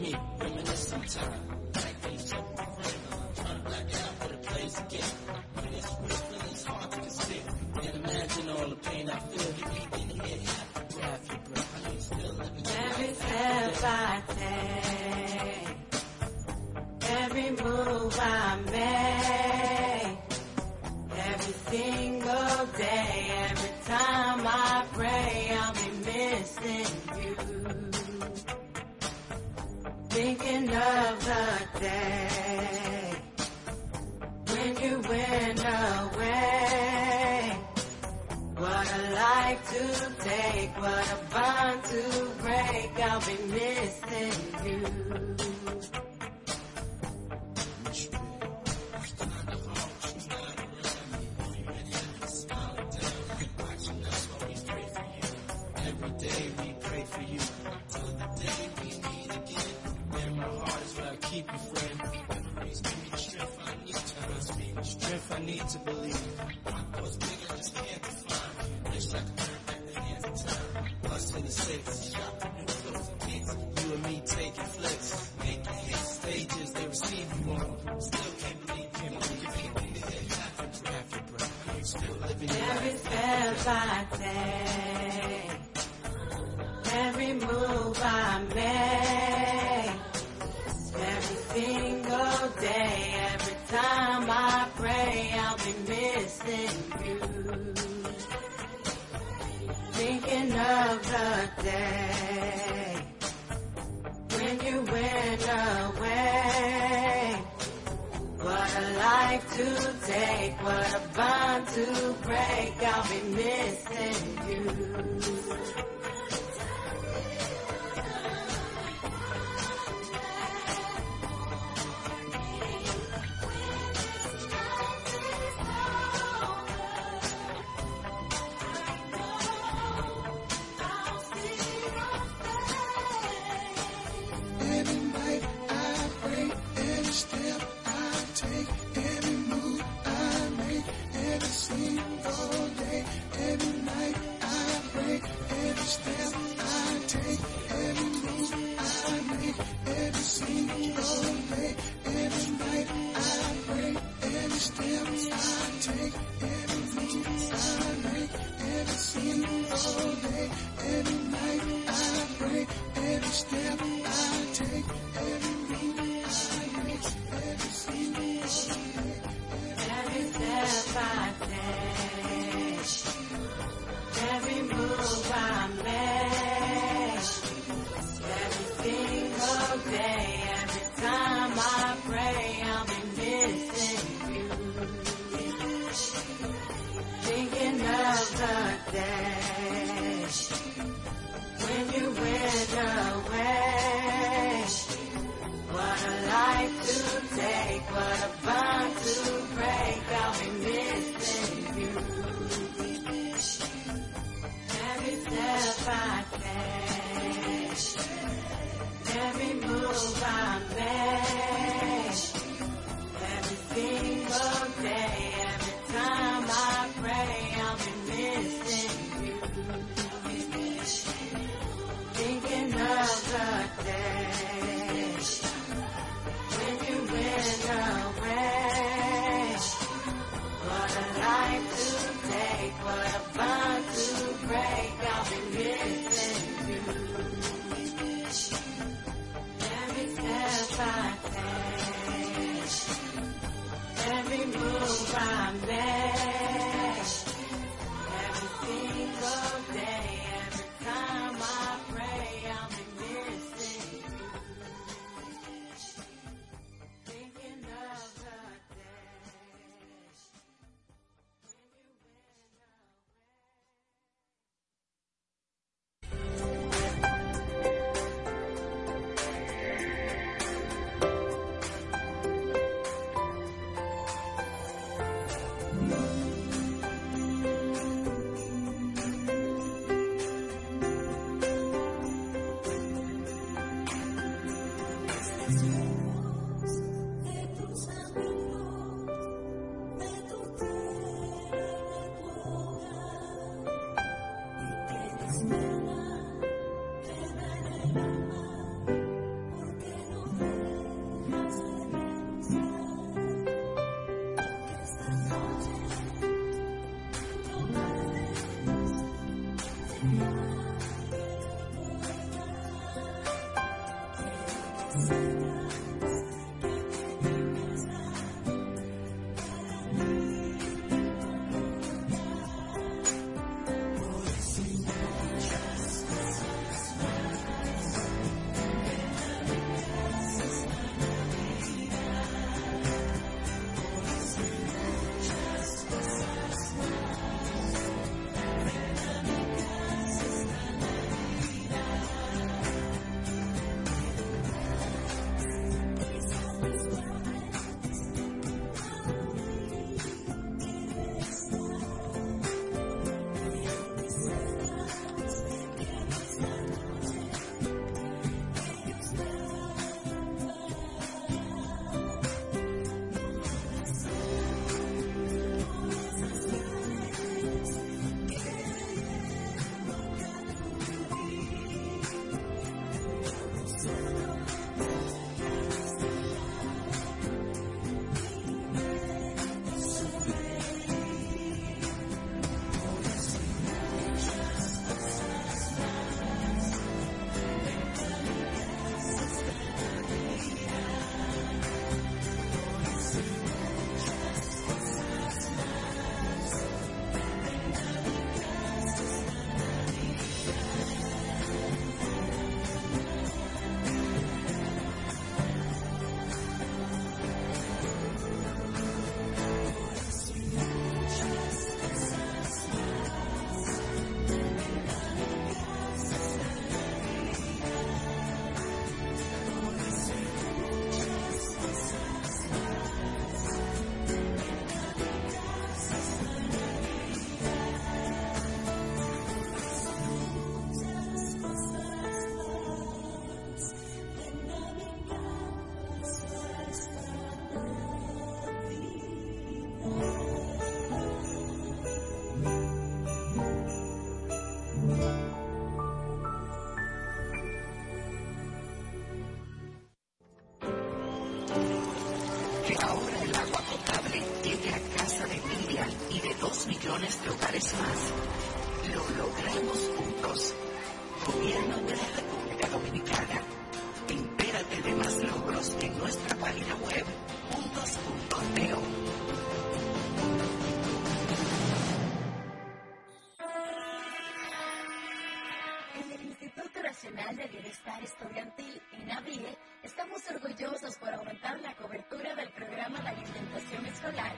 me, reminiscing time.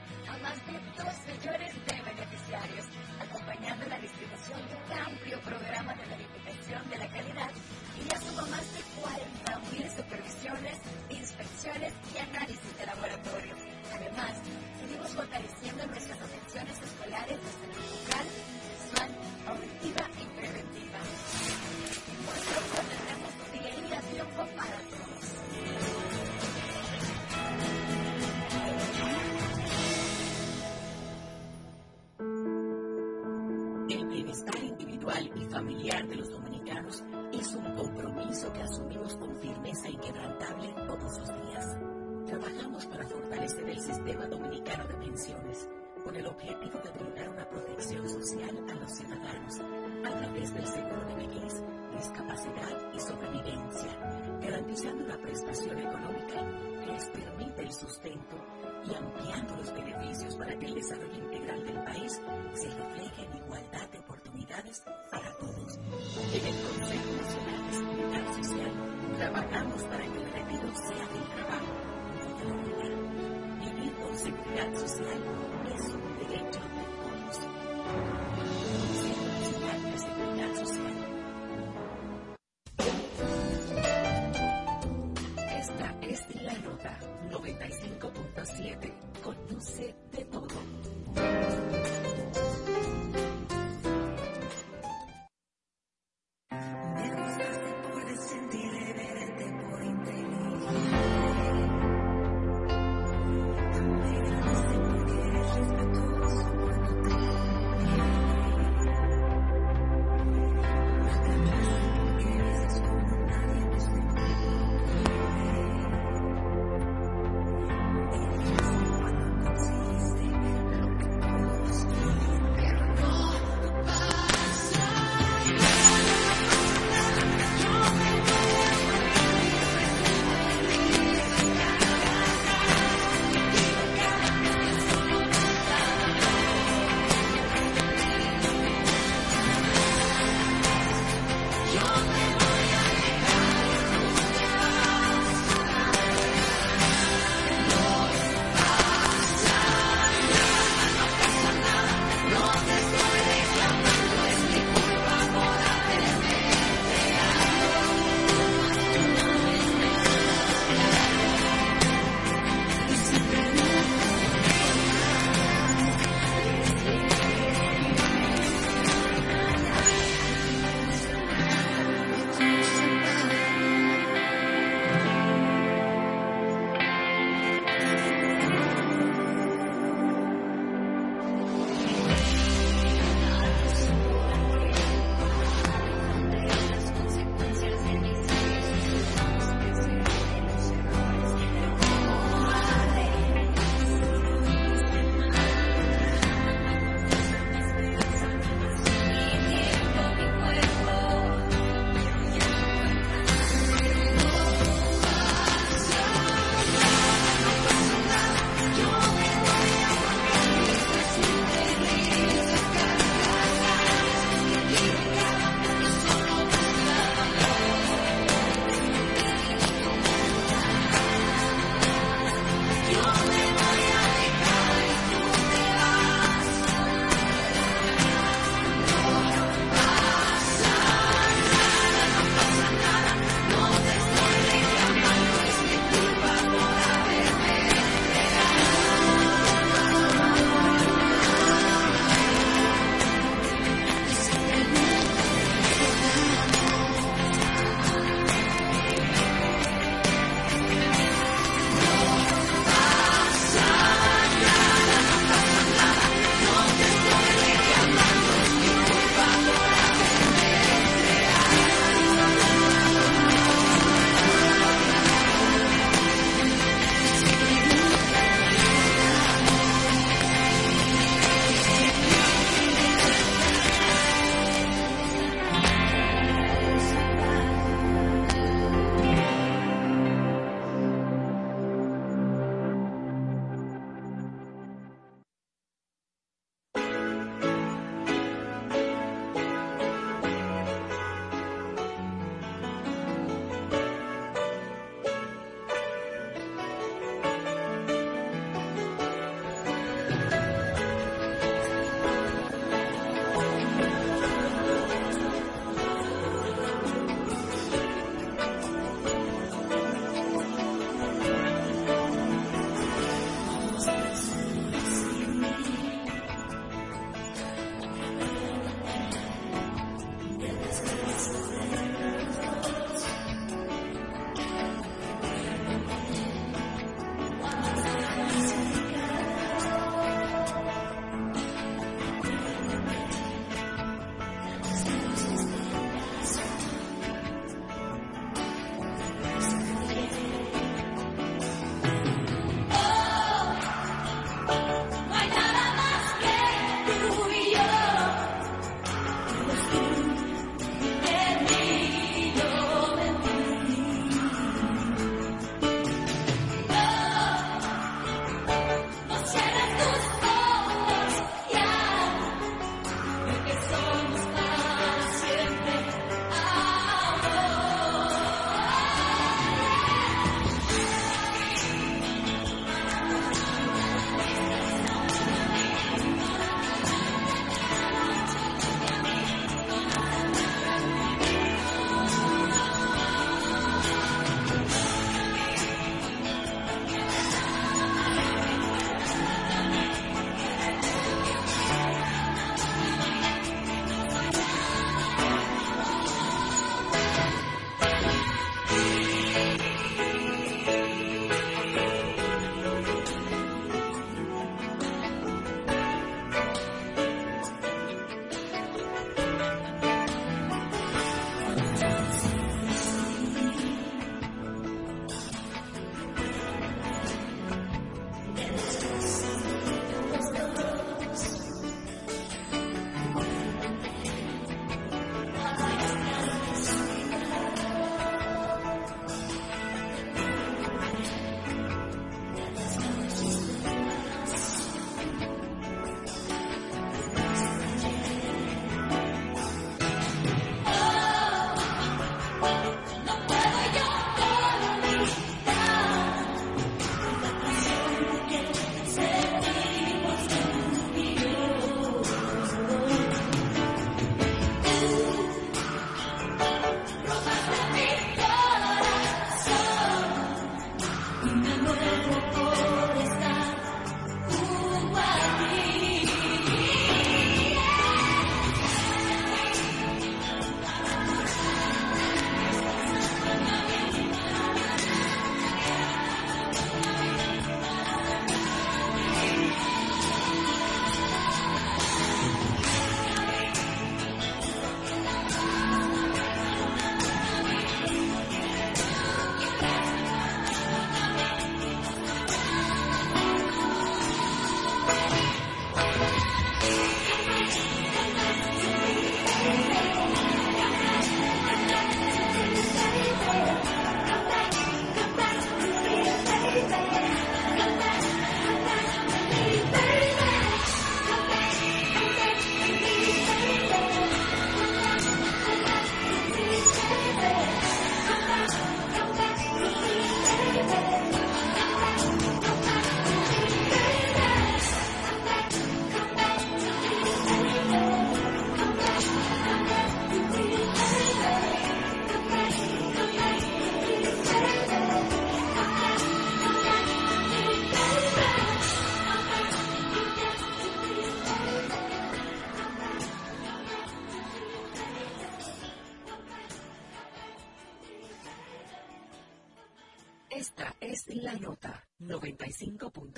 Escolar a más de 2 millones de sistema dominicano de pensiones con el objetivo de brindar una protección social a los ciudadanos a través del seguro de vejez, discapacidad y sobrevivencia, garantizando una prestación económica que les permite el sustento y ampliando los beneficios para que el desarrollo integral del país se refleje en igualdad de oportunidades para todos. En el Consejo Nacional de Seguridad Social trabajamos para que el retiro sea del trabajo, no de la vida. Seguridad social es un derecho de todos. Nacional de Seguridad Social. Esta es la nota 95.7.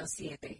95.7.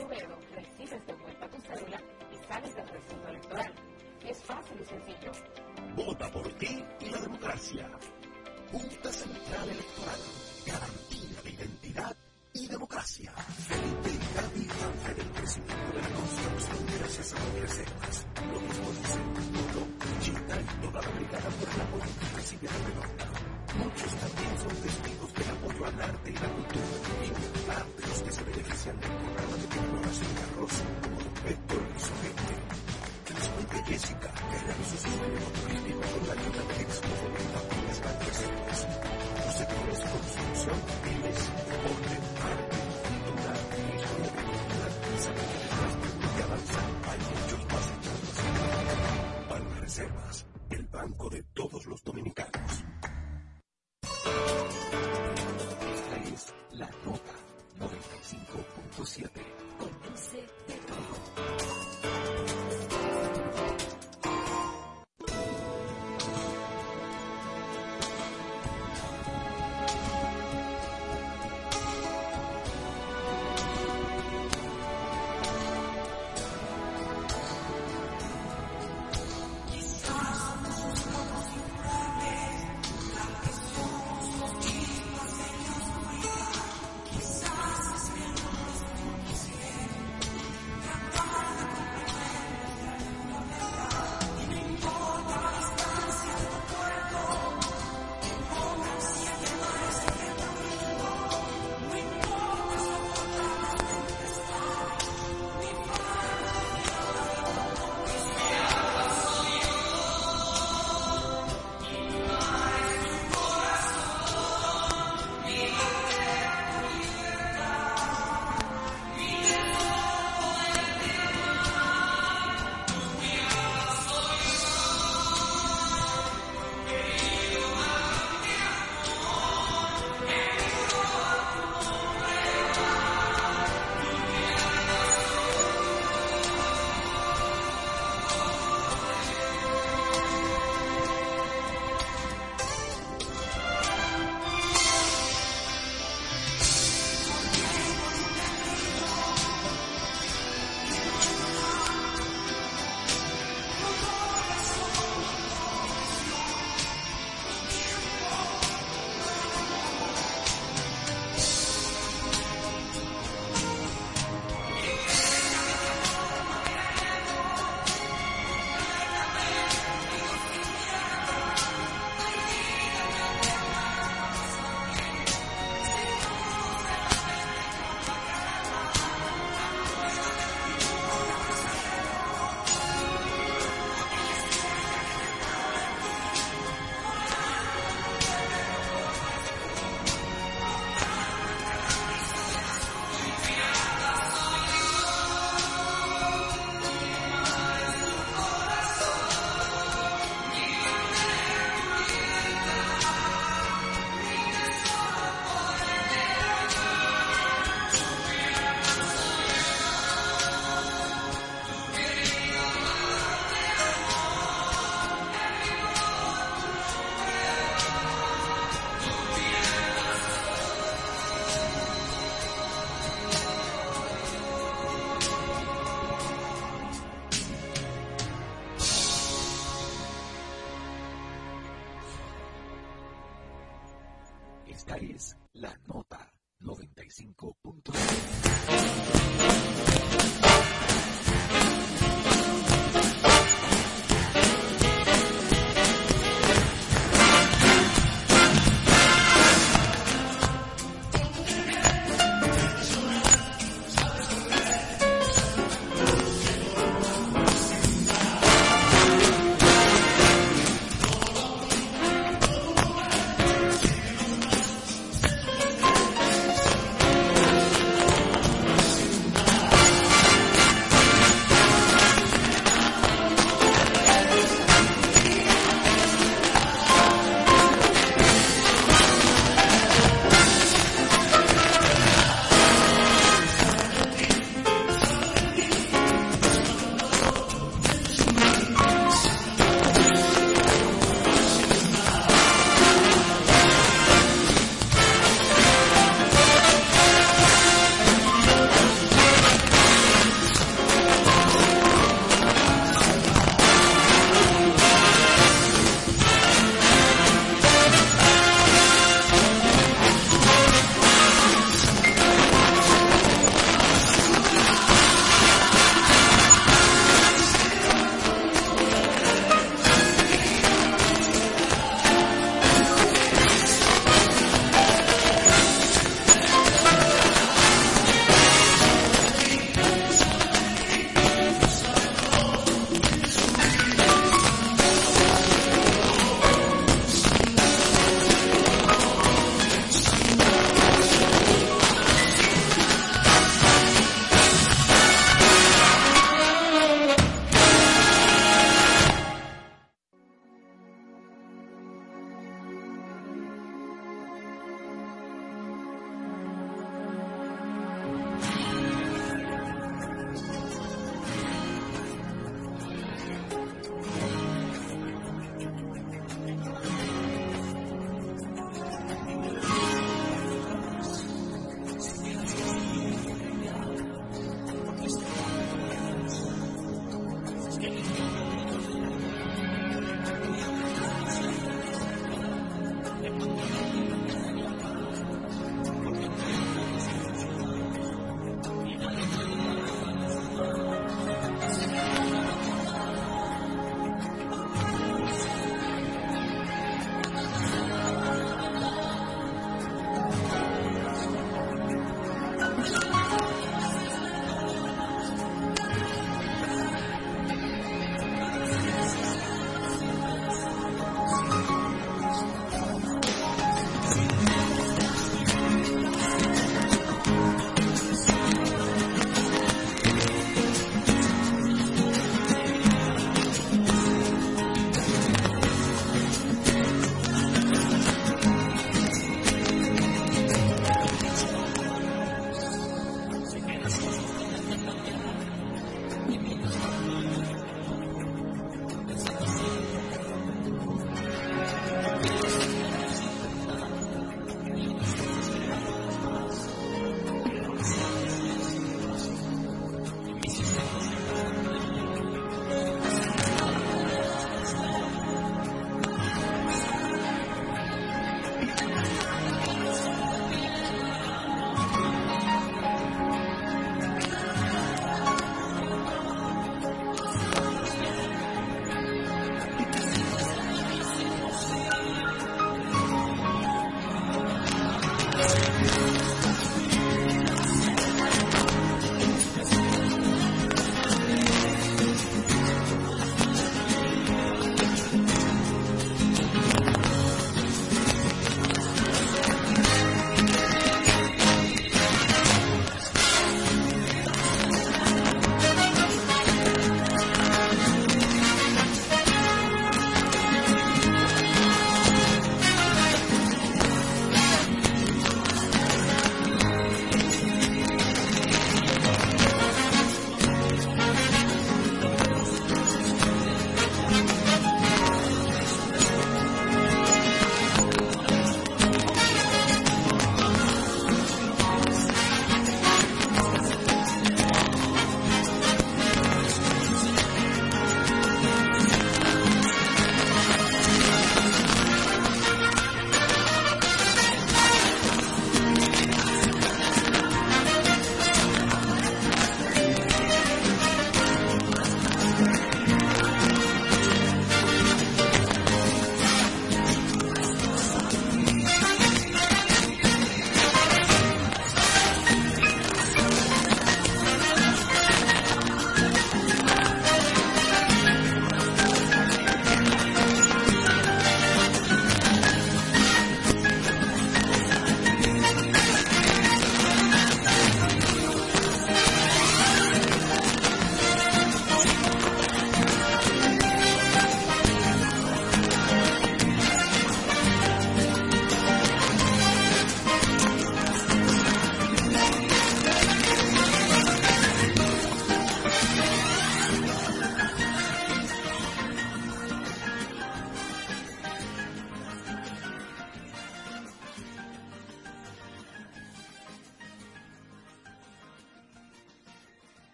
tu dedo, recibes de vuelta tu cédula y sales del recinto electoral. Es fácil y sencillo. Vota por ti y la democracia. Junta Central Electoral. Garantía de identidad y democracia. Felipe Gaby Ángel, el crecimiento de la construcción gracias a las reservas. Lo mismo dice Puro, Chita y toda la brigada por el apoyo que recibe la redonda. Muchos también son testigos del apoyo al arte y la cultura. Y de los que se benefician del programa de de arroz, como. Que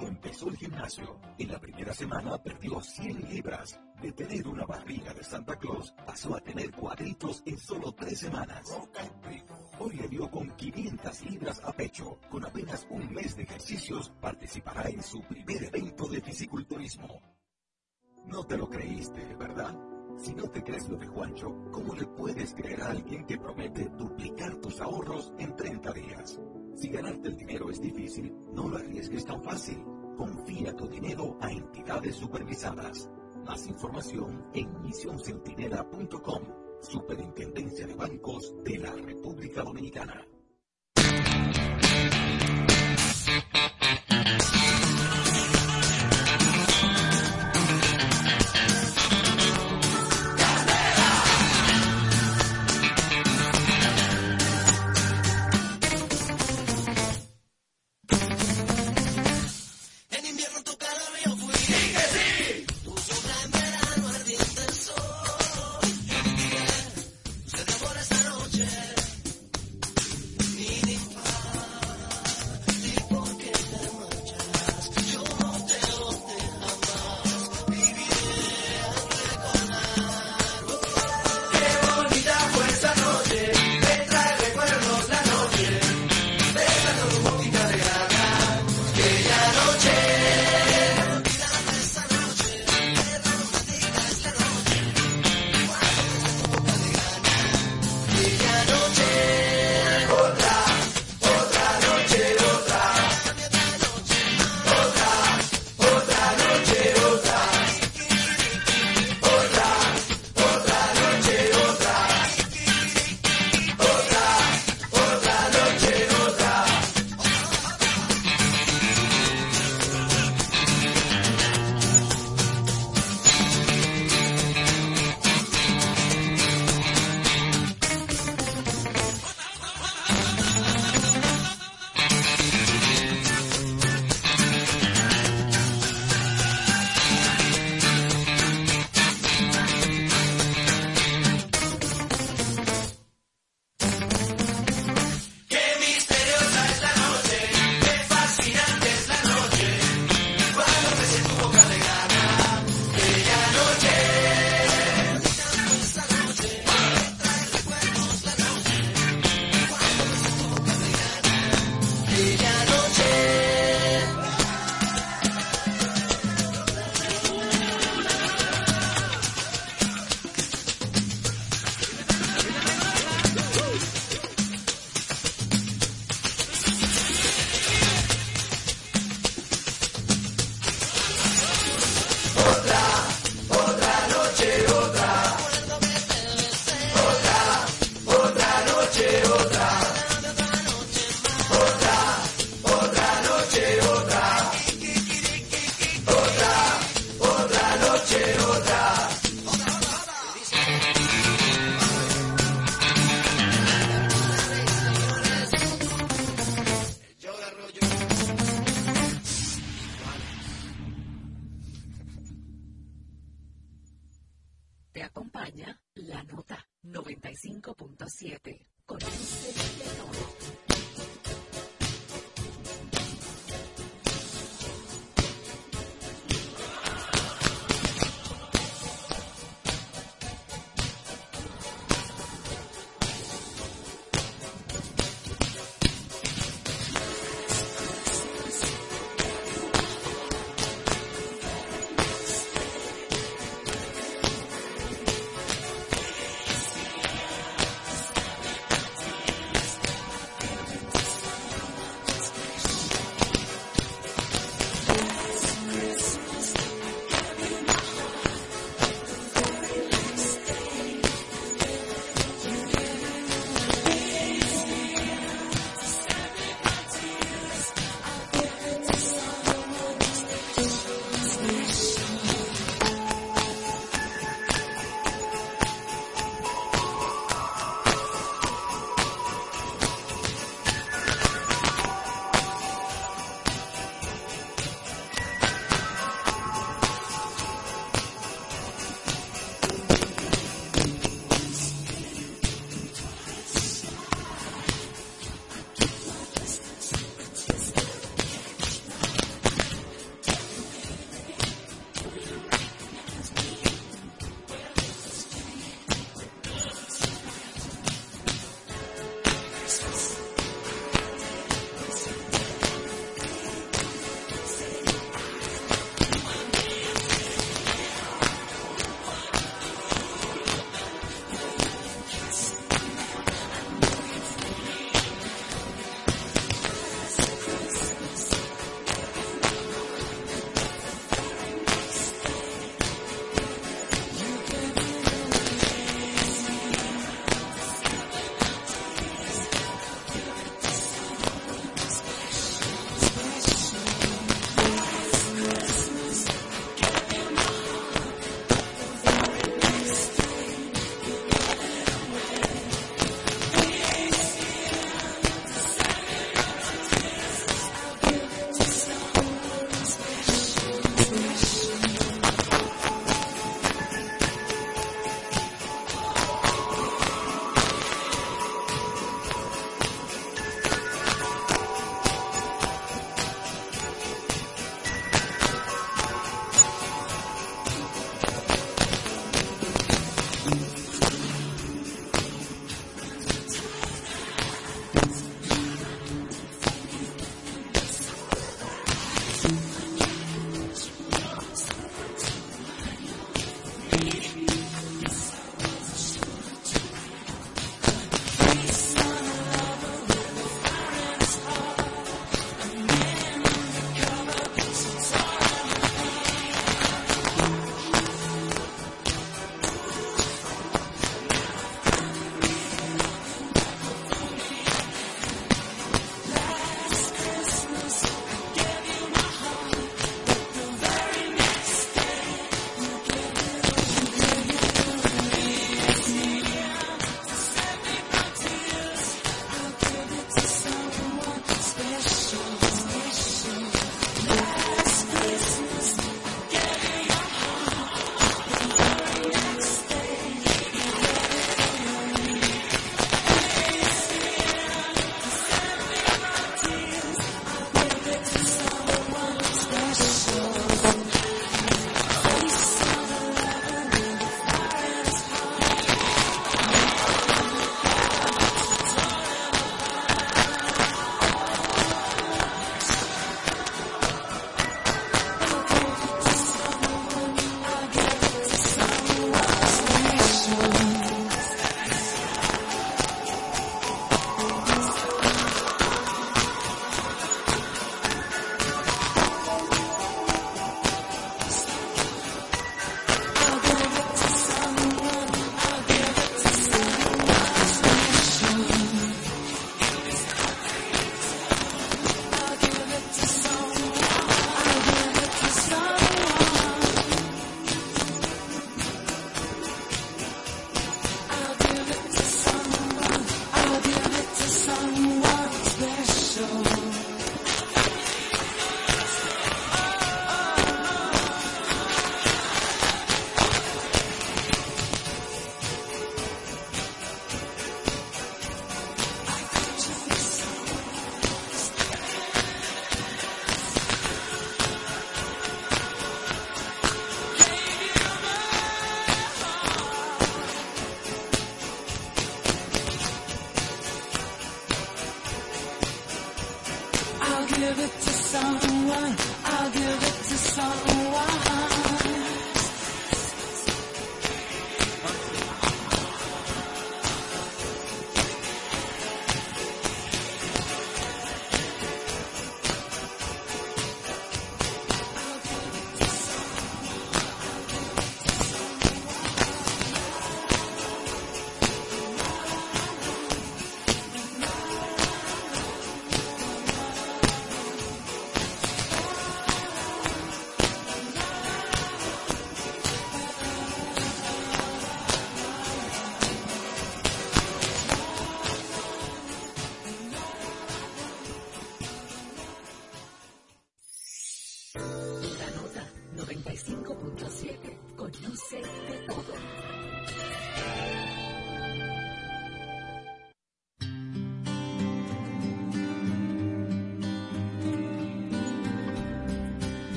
empezó el gimnasio. En la primera semana perdió 100 libras. De tener una barriga de Santa Claus, pasó a tener cuadritos en solo tres semanas. Hoy le dio con 500 libras a pecho. Con apenas un mes de ejercicios, participará en su primer evento de fisiculturismo. No te lo creíste, ¿verdad? Si no te crees lo de Juancho, ¿cómo le puedes creer a alguien que promete duplicar tus ahorros en 30 días? Si ganarte el dinero es difícil, no lo arriesgues tan fácil. Confía tu dinero a entidades supervisadas. Más información en misioncentinela.com, Superintendencia de Bancos de la República Dominicana.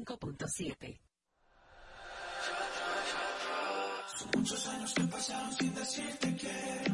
95.7. Muchos años que pasaron sin decirte.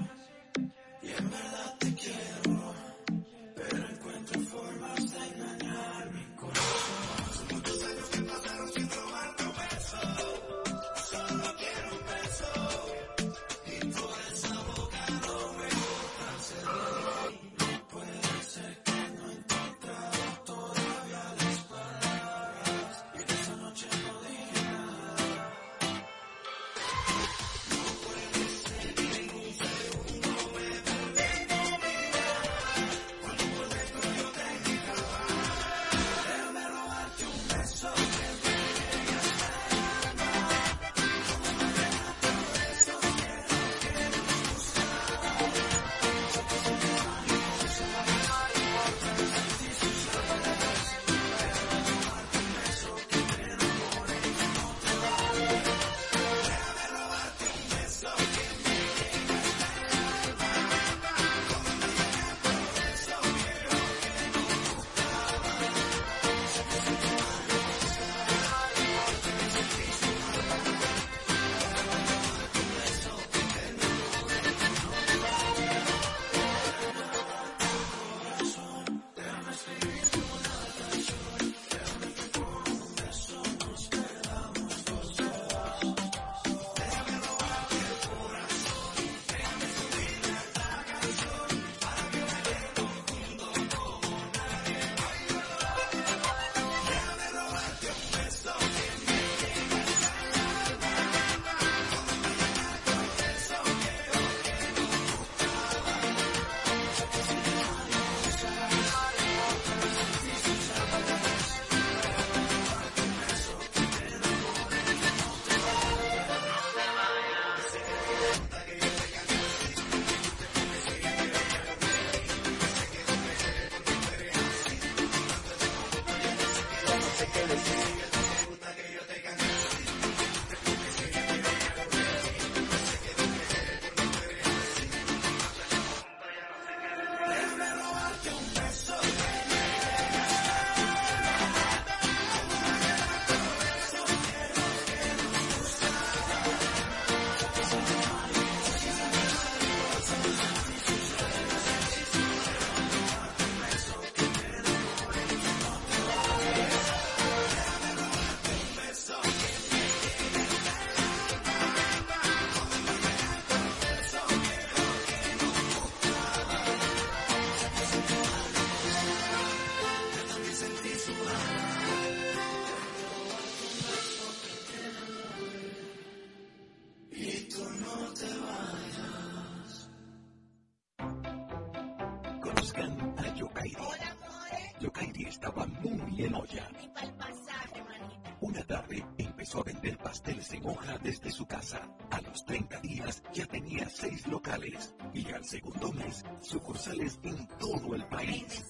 Casa. A los 30 días ya tenía seis locales y al segundo mes sucursales en todo el país.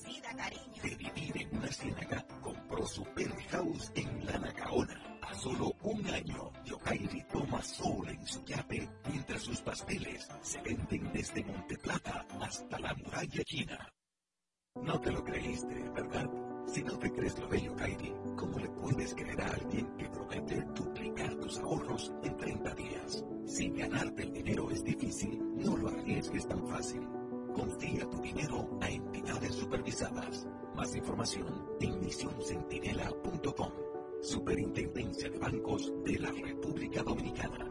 De vivir en una ciénaga, compró su penthouse en La Nacaona. A solo un año, Yokairi toma sol en su yate mientras sus pasteles se venden desde Monteplata hasta la muralla china. No te lo creíste, ¿verdad? Si no te crees lo bello, Kairi, ¿cómo le puedes creer a alguien que promete duplicar tus ahorros en 30 días? Si ganarte el dinero es difícil, no lo arriesgues tan fácil. Confía tu dinero a entidades supervisadas. Más información en misioncentinela.com. Superintendencia de Bancos de la República Dominicana.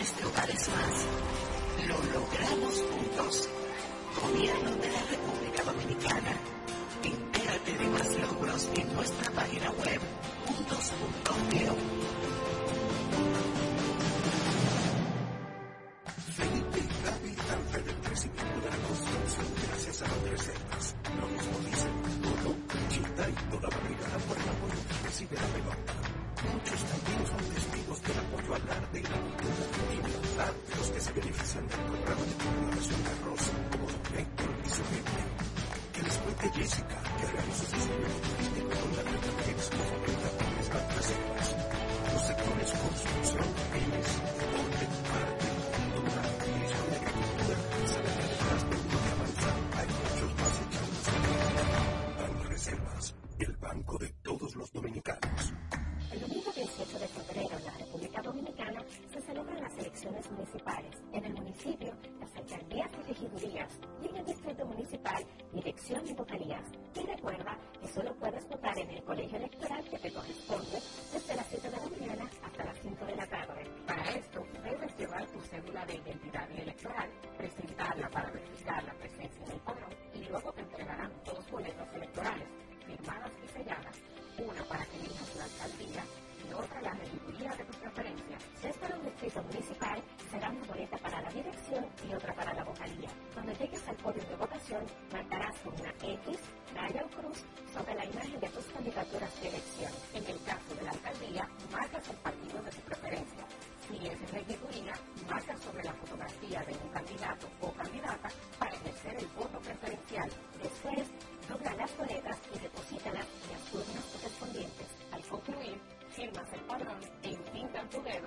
Millones de más. Lo logramos juntos. Gobierno de la República Dominicana. Entérate de más logros en nuestra alcaldías y en el distrito municipal, dirección y vocalías. Y recuerda que solo puedes votar en el colegio electoral que te corresponde desde las 7 de la mañana hasta las 5 de la tarde. Para esto, debes llevar tu cédula de identidad y electoral, presentarla para verificar la presencia del padrón y luego te entregarán dos boletas electorales, firmadas y selladas, una para que elijas la alcaldía y otra la regiduría de tu preferencia. Si es para un distrito municipal, será una boleta para la dirección y otra para la vocalía. Marcarás una X, raya o cruz sobre la imagen de tus candidaturas de elección.